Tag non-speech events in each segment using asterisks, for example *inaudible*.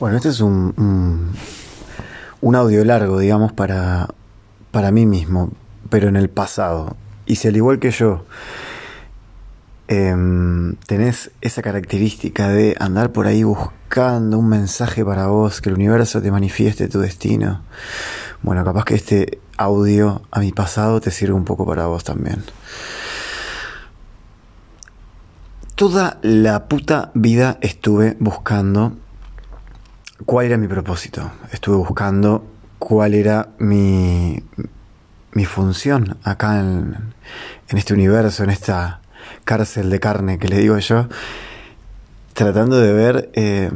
Bueno, este es un, un, audio largo, digamos, para, para mí mismo, pero en el pasado. Y si al igual que yo em, tenés esa característica de andar por ahí buscando un mensaje para vos, que el universo te manifieste tu destino, bueno, capaz que este audio a mi pasado te sirve un poco para vos también. Toda la puta vida estuve buscando cuál era mi propósito. Estuve buscando cuál era mi, mi función acá en, en este universo, en esta cárcel de carne que le digo yo, tratando de ver eh,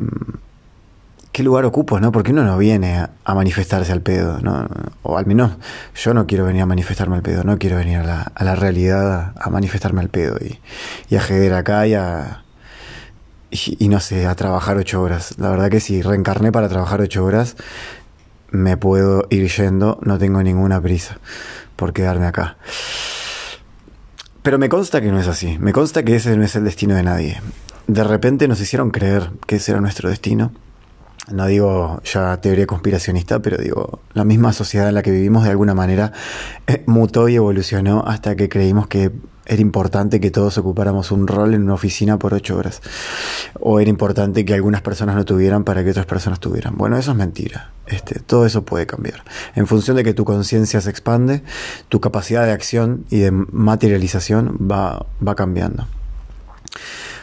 qué lugar ocupo, ¿no? Porque uno no viene a, manifestarse al pedo, ¿no? O al menos yo no quiero venir a manifestarme al pedo, no quiero venir a la, a la realidad a manifestarme al pedo y, y a jeder acá y a, y, no sé, a trabajar ocho horas. La verdad que si reencarné para trabajar ocho horas, me puedo ir yendo, no tengo ninguna prisa por quedarme acá. Pero me consta que no es así, me consta que ese no es el destino de nadie. De repente nos hicieron creer que ese era nuestro destino. No digo ya teoría conspiracionista, pero digo, la misma sociedad en la que vivimos de alguna manera eh, mutó y evolucionó hasta que creímos que era importante que todos ocupáramos un rol en una oficina por ocho horas. O era importante que algunas personas no tuvieran para que otras personas tuvieran. Bueno, eso es mentira. Este, todo eso puede cambiar. En función de que tu conciencia se expande, tu capacidad de acción y de materialización va, va cambiando.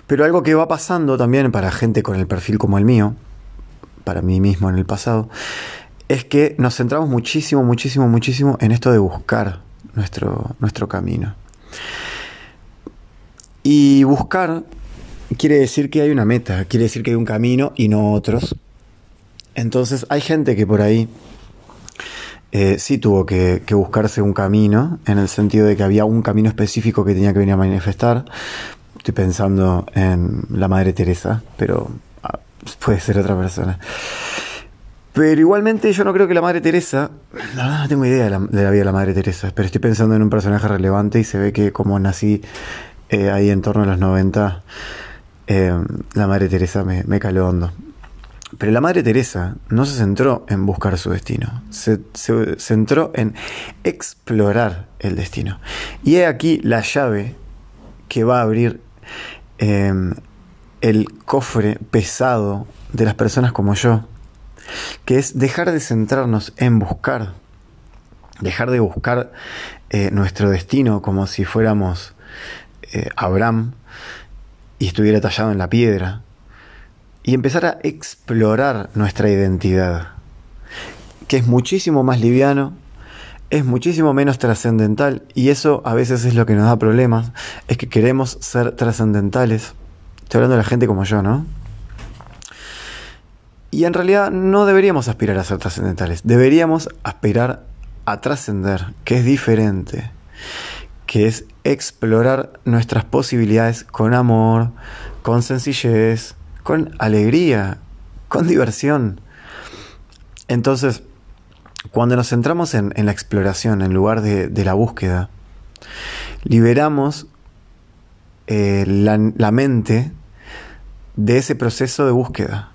Pero algo que va pasando también para gente con el perfil como el mío, para mí mismo en el pasado, es que nos centramos muchísimo, muchísimo, muchísimo en esto de buscar nuestro, nuestro camino. Y buscar quiere decir que hay una meta, quiere decir que hay un camino y no otros. Entonces hay gente que por ahí eh, sí tuvo que, buscarse un camino, en el sentido de que había un camino específico que tenía que venir a manifestar. Estoy pensando en la Madre Teresa, pero ah, puede ser otra persona. Pero igualmente yo no creo que la Madre Teresa, la verdad no tengo idea de la, vida de la Madre Teresa, pero estoy pensando en un personaje relevante y se ve que como nací eh, ahí en torno a los 90, eh, la Madre Teresa me, me, caló hondo. Pero la Madre Teresa no se centró en buscar su destino, se, centró en explorar el destino. Y he aquí la llave que va a abrir eh, el cofre pesado de las personas como yo, que es dejar de centrarnos en buscar, dejar de buscar nuestro destino como si fuéramos eh, Abraham y estuviera tallado en la piedra, y empezar a explorar nuestra identidad, que es muchísimo más liviano, es muchísimo menos trascendental, y eso a veces es lo que nos da problemas, es que queremos ser trascendentales. Estoy hablando de la gente como yo, ¿no? Y en realidad no deberíamos aspirar a ser trascendentales, deberíamos aspirar a trascender, que es diferente, que es explorar nuestras posibilidades con amor, con sencillez, con alegría, con diversión. Entonces, cuando nos centramos en, la exploración en lugar de, la búsqueda, liberamos eh, la mente de ese proceso de búsqueda.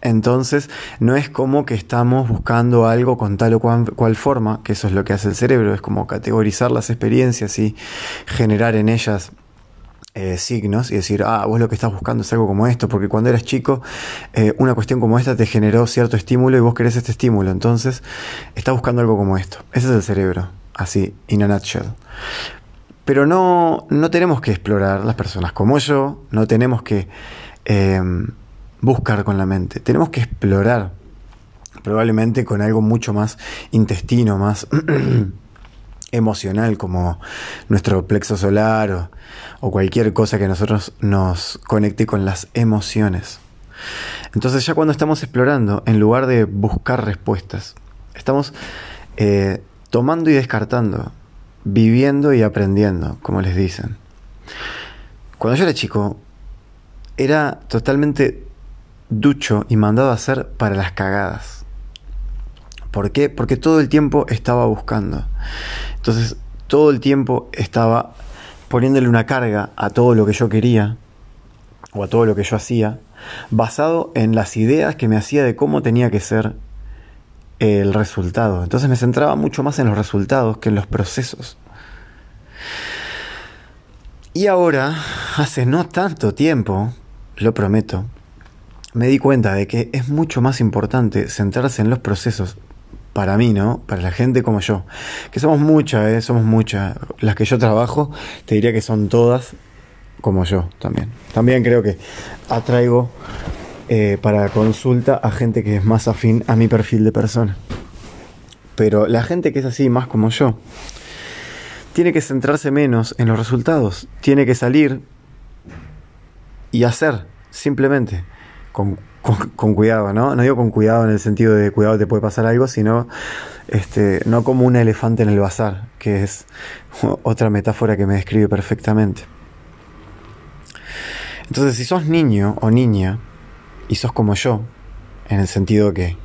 Entonces, no es como que estamos buscando algo con tal o cual, forma, que eso es lo que hace el cerebro, es como categorizar las experiencias y generar en ellas eh, signos y decir, ah, vos lo que estás buscando es algo como esto, porque cuando eras chico, eh, una cuestión como esta te generó cierto estímulo y vos querés este estímulo, entonces estás buscando algo como esto. Ese es el cerebro, así, in a nutshell. Pero no, no tenemos que explorar las personas como yo, no tenemos que... Em, buscar con la mente, tenemos que explorar, probablemente con algo mucho más intestino, más *clears throat* emocional, como nuestro plexo solar o, cualquier cosa que nosotros nos conecte con las emociones. Entonces ya cuando estamos explorando, en lugar de buscar respuestas, estamos eh, tomando y descartando, viviendo y aprendiendo, como les dicen. Cuando yo era chico, era totalmente ducho y mandado a hacer para las cagadas. ¿Por qué? Porque todo el tiempo estaba buscando. Entonces, todo el tiempo estaba poniéndole una carga a todo lo que yo quería o a todo lo que yo hacía basado en las ideas que me hacía de cómo tenía que ser el resultado. Entonces me centraba mucho más en los resultados que en los procesos. Y ahora, hace no tanto tiempo, lo prometo, me di cuenta de que es mucho más importante centrarse en los procesos para mí, ¿no? Para la gente como yo, que somos muchas, ¿eh? Somos muchas. Las que yo trabajo, te diría que son todas como yo también. También creo que atraigo eh, para consulta a gente que es más afín a mi perfil de persona. Pero la gente que es así, más como yo, tiene que centrarse menos en los resultados. Tiene que salir y hacer, simplemente. Con cuidado, ¿no? No digo con cuidado en el sentido de cuidado te puede pasar algo, sino este, no como un elefante en el bazar, que es otra metáfora que me describe perfectamente. Entonces, si sos niño o niña, y sos como yo, en el sentido que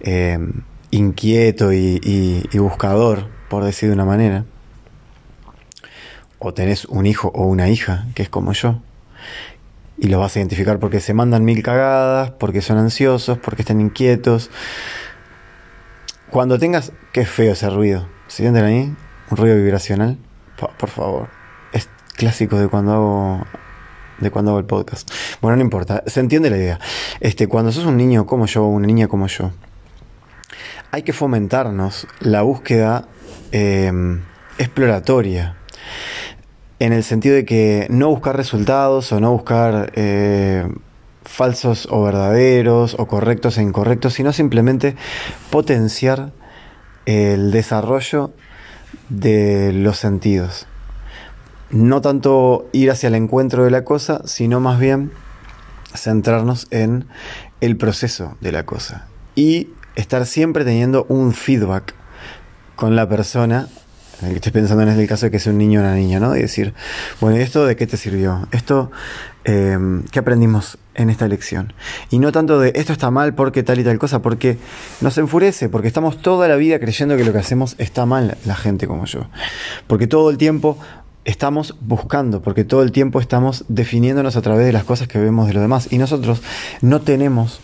em, inquieto y buscador, por decir de una manera, o tenés un hijo o una hija que es como yo, y los vas a identificar porque se mandan mil cagadas, porque son ansiosos, porque están inquietos. Cuando tengas, qué feo ese ruido. ¿Se sienten ahí? Un ruido vibracional. Por, favor. Es clásico de cuando hago de cuando hago el podcast. Bueno, no importa, se entiende la idea. Este, cuando sos un niño como yo, una niña como yo, hay que fomentarnos la búsqueda em, exploratoria en el sentido de que no buscar resultados o no buscar eh, falsos o verdaderos o correctos e incorrectos, sino simplemente potenciar el desarrollo de los sentidos. No tanto ir hacia el encuentro de la cosa, sino más bien centrarnos en el proceso de la cosa y estar siempre teniendo un feedback con la persona en el que estoy pensando en el caso de que sea un niño o una niña, ¿no? Y decir, bueno, ¿esto de qué te sirvió? ¿Esto eh, qué aprendimos en esta lección? Y no tanto de esto está mal porque tal y tal cosa, porque nos enfurece, porque estamos toda la vida creyendo que lo que hacemos está mal, la gente como yo. Porque todo el tiempo estamos buscando, porque todo el tiempo estamos definiéndonos a través de las cosas que vemos de los demás. Y nosotros no tenemos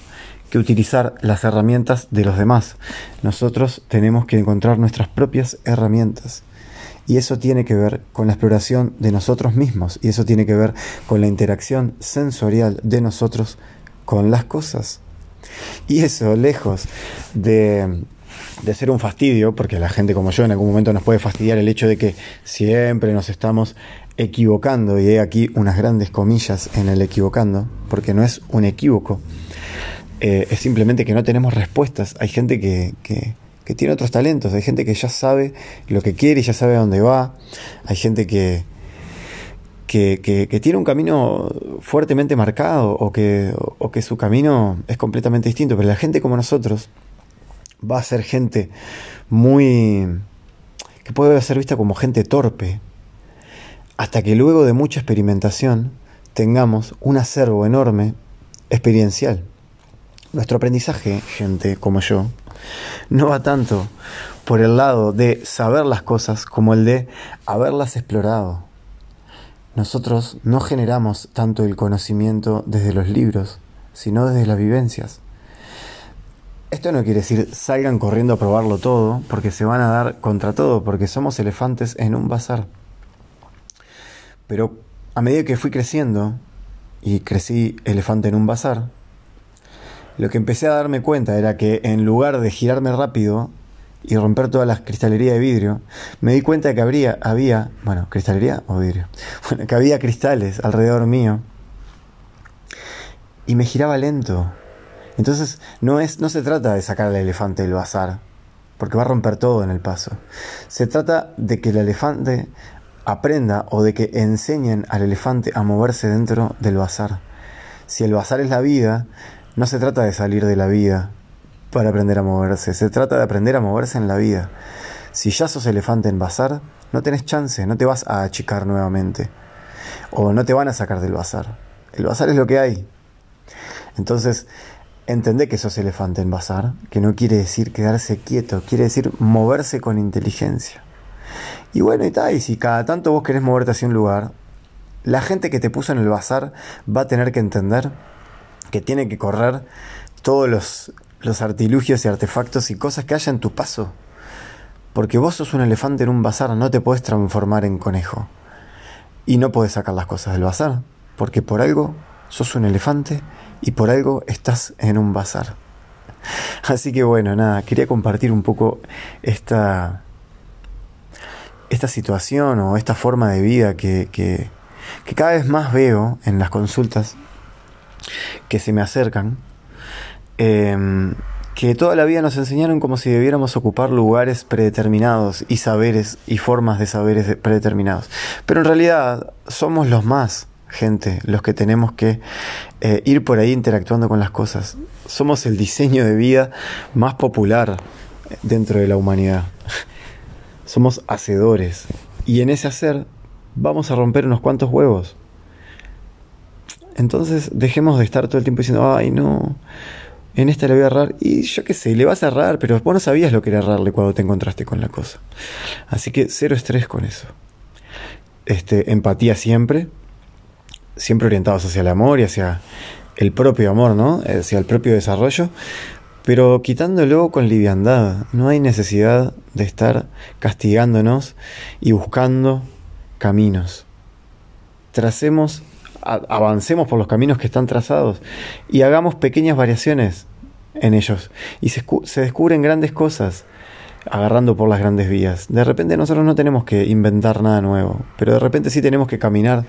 que utilizar las herramientas de los demás. Nosotros tenemos que encontrar nuestras propias herramientas. Y eso tiene que ver con la exploración de nosotros mismos. Y eso tiene que ver con la interacción sensorial de nosotros con las cosas. Y eso, lejos de, de ser un fastidio, porque la gente como yo en algún momento nos puede fastidiar el hecho de que siempre nos estamos equivocando, y he aquí unas grandes comillas en el equivocando, porque no es un equívoco, eh, es simplemente que no tenemos respuestas. Hay gente que, tiene otros talentos, hay gente que ya sabe lo que quiere y ya sabe a dónde va, hay gente que, que, tiene un camino fuertemente marcado o que, o que su camino es completamente distinto, pero la gente como nosotros va a ser gente muy... que puede ser vista como gente torpe, hasta que luego de mucha experimentación tengamos un acervo enorme experiencial. Nuestro aprendizaje, gente como yo, no va tanto por el lado de saber las cosas como el de haberlas explorado. Nosotros no generamos tanto el conocimiento desde los libros, sino desde las vivencias. Esto no quiere decir salgan corriendo a probarlo todo, porque se van a dar contra todo, porque somos elefantes en un bazar. Pero a medida que fui creciendo, y crecí elefante en un bazar, lo que empecé a darme cuenta era que en lugar de girarme rápido y romper todas las cristalerías de vidrio, me di cuenta de que habría, había, bueno, cristalería o vidrio, *laughs* bueno, que había cristales alrededor mío y me giraba lento. Entonces no, es, no se trata de sacar al elefante del bazar, porque va a romper todo en el paso. Se trata de que el elefante aprenda o de que enseñen al elefante a moverse dentro del bazar. Si el bazar es la vida, no se trata de salir de la vida para aprender a moverse, se trata de aprender a moverse en la vida. Si ya sos elefante en bazar, no tenés chance, no te vas a achicar nuevamente. O no te van a sacar del bazar. El bazar es lo que hay. Entonces, entendé que sos elefante en bazar, que no quiere decir quedarse quieto, quiere decir moverse con inteligencia. Y bueno, y tal, y si cada tanto vos querés moverte hacia un lugar, la gente que te puso en el bazar va a tener que entender que tiene que correr todos los, los artilugios y artefactos y cosas que haya en tu paso. Porque vos sos un elefante en un bazar, no te puedes transformar en conejo. Y no puedes sacar las cosas del bazar, porque por algo sos un elefante y por algo estás en un bazar. Así que bueno, nada, quería compartir un poco esta, esta situación o esta forma de vida que, que, que cada vez más veo en las consultas que se me acercan, em, que toda la vida nos enseñaron como si debiéramos ocupar lugares predeterminados y saberes y formas de saberes predeterminados. Pero en realidad somos los más, gente, los que tenemos que eh, ir por ahí interactuando con las cosas. Somos el diseño de vida más popular dentro de la humanidad. *laughs* Somos hacedores. Y en ese hacer vamos a romper unos cuantos huevos. Entonces dejemos de estar todo el tiempo diciendo, ay no, en esta le voy a errar. Y yo qué sé, le vas a errar, pero vos no sabías lo que era errarle cuando te encontraste con la cosa. Así que cero estrés con eso. Este, empatía siempre, siempre orientados hacia el amor y hacia el propio amor, ¿no? Hacia el propio desarrollo, pero quitándolo con liviandad. No hay necesidad de estar castigándonos y buscando caminos. Tracemos avancemos por los caminos que están trazados y hagamos pequeñas variaciones en ellos. Y se, descubren grandes cosas agarrando por las grandes vías. De repente nosotros no tenemos que inventar nada nuevo, pero de repente sí tenemos que caminar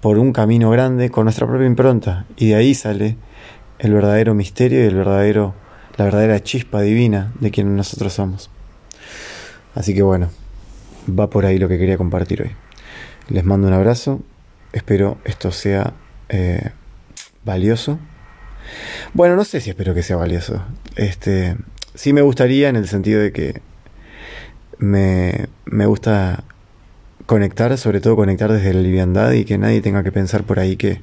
por un camino grande con nuestra propia impronta. Y de ahí sale el verdadero misterio y el verdadero, la verdadera chispa divina de quien nosotros somos. Así que bueno, va por ahí lo que quería compartir hoy. Les mando un abrazo Espero esto sea eh, valioso. Bueno, no sé si espero que sea valioso. Este, sí me gustaría en el sentido de que me, me gusta conectar, sobre todo conectar desde la liviandad y que nadie tenga que pensar por ahí que,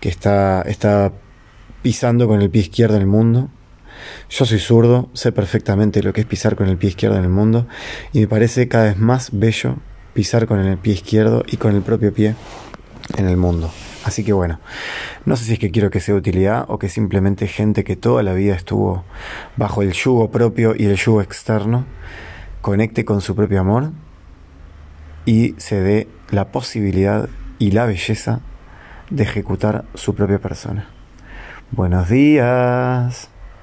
que está, está pisando con el pie izquierdo en el mundo. Yo soy zurdo, sé perfectamente lo que es pisar con el pie izquierdo en el mundo y me parece cada vez más bello pisar con el pie izquierdo y con el propio pie en el mundo. Así que bueno, no sé si es que quiero que sea utilidad o que simplemente gente que toda la vida estuvo bajo el yugo propio y el yugo externo conecte con su propio amor y se dé la posibilidad y la belleza de ejecutar su propia persona. Buenos días.